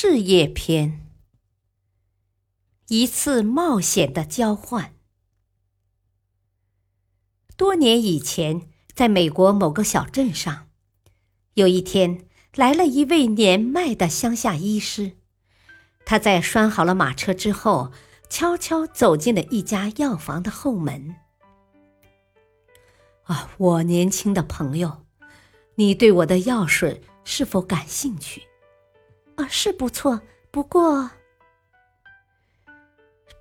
事业篇：一次冒险的交换。多年以前，在美国某个小镇上，有一天来了一位年迈的乡下医师。他在拴好了马车之后，悄悄走进了一家药房的后门。啊，我年轻的朋友，你对我的药水是否感兴趣？啊，是不错。不过，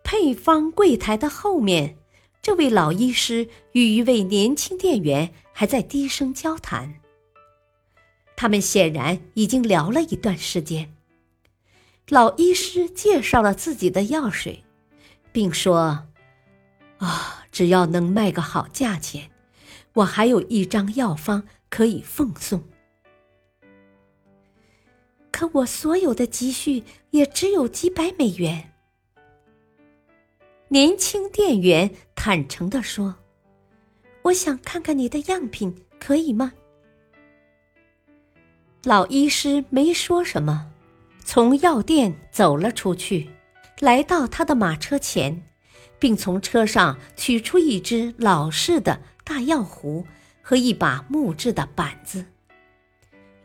配方柜台的后面，这位老医师与一位年轻店员还在低声交谈。他们显然已经聊了一段时间。老医师介绍了自己的药水，并说：“啊，只要能卖个好价钱，我还有一张药方可以奉送。”可我所有的积蓄也只有几百美元。年轻店员坦诚地说：“我想看看你的样品，可以吗？”老医师没说什么，从药店走了出去，来到他的马车前，并从车上取出一只老式的大药壶和一把木质的板子。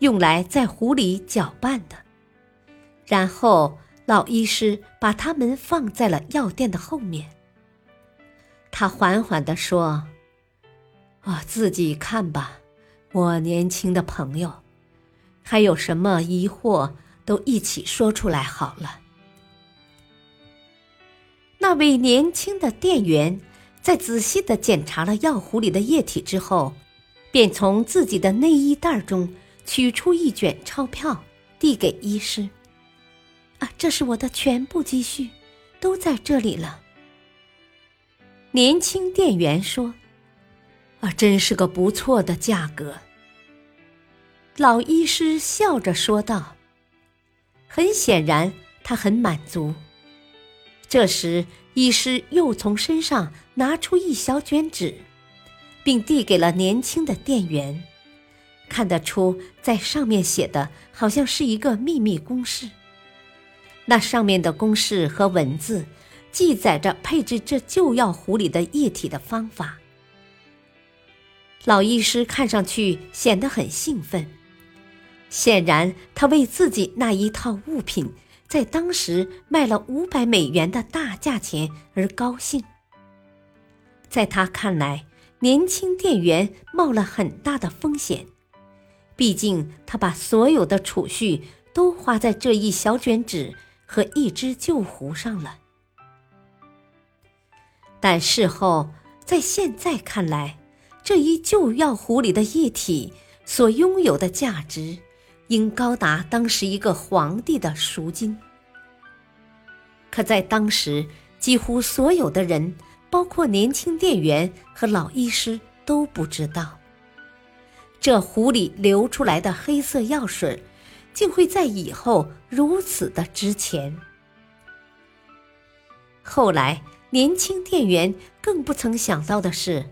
用来在壶里搅拌的，然后老医师把它们放在了药店的后面。他缓缓地说：“啊，自己看吧，我年轻的朋友，还有什么疑惑都一起说出来好了。”那位年轻的店员在仔细的检查了药壶里的液体之后，便从自己的内衣袋中。取出一卷钞票，递给医师。啊，这是我的全部积蓄，都在这里了。年轻店员说：“啊，真是个不错的价格。”老医师笑着说道。很显然，他很满足。这时，医师又从身上拿出一小卷纸，并递给了年轻的店员。看得出，在上面写的好像是一个秘密公式。那上面的公式和文字，记载着配置这旧药壶里的液体的方法。老医师看上去显得很兴奋，显然他为自己那一套物品在当时卖了五百美元的大价钱而高兴。在他看来，年轻店员冒了很大的风险。毕竟，他把所有的储蓄都花在这一小卷纸和一只旧壶上了。但事后，在现在看来，这一旧药壶里的液体所拥有的价值，应高达当时一个皇帝的赎金。可在当时，几乎所有的人，包括年轻店员和老医师，都不知道。这壶里流出来的黑色药水，竟会在以后如此的值钱。后来，年轻店员更不曾想到的是，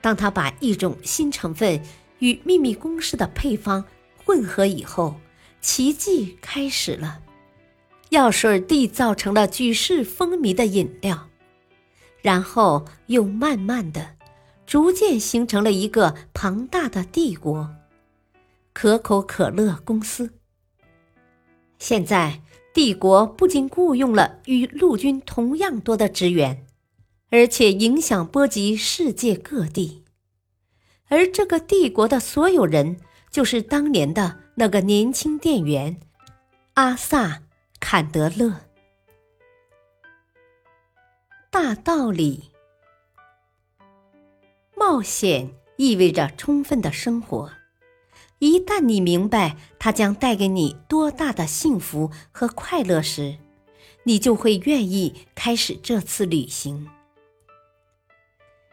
当他把一种新成分与秘密公式的配方混合以后，奇迹开始了，药水缔造成了举世风靡的饮料，然后又慢慢的。逐渐形成了一个庞大的帝国——可口可乐公司。现在，帝国不仅雇佣了与陆军同样多的职员，而且影响波及世界各地。而这个帝国的所有人，就是当年的那个年轻店员阿萨·坎德勒。大道理。冒险意味着充分的生活，一旦你明白它将带给你多大的幸福和快乐时，你就会愿意开始这次旅行。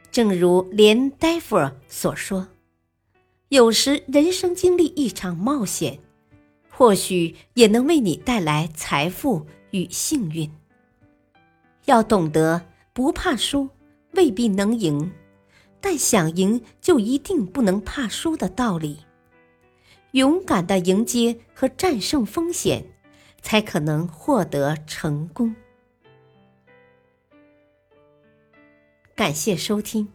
正如连戴夫尔所说：“有时人生经历一场冒险，或许也能为你带来财富与幸运。要懂得不怕输，未必能赢，但想赢就一定不能怕输的道理。”勇敢的迎接和战胜风险，才可能获得成功。感谢收听，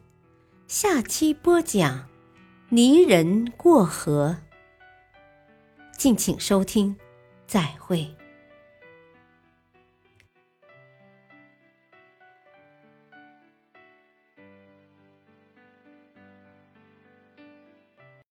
下期播讲泥人过河。敬请收听，再会。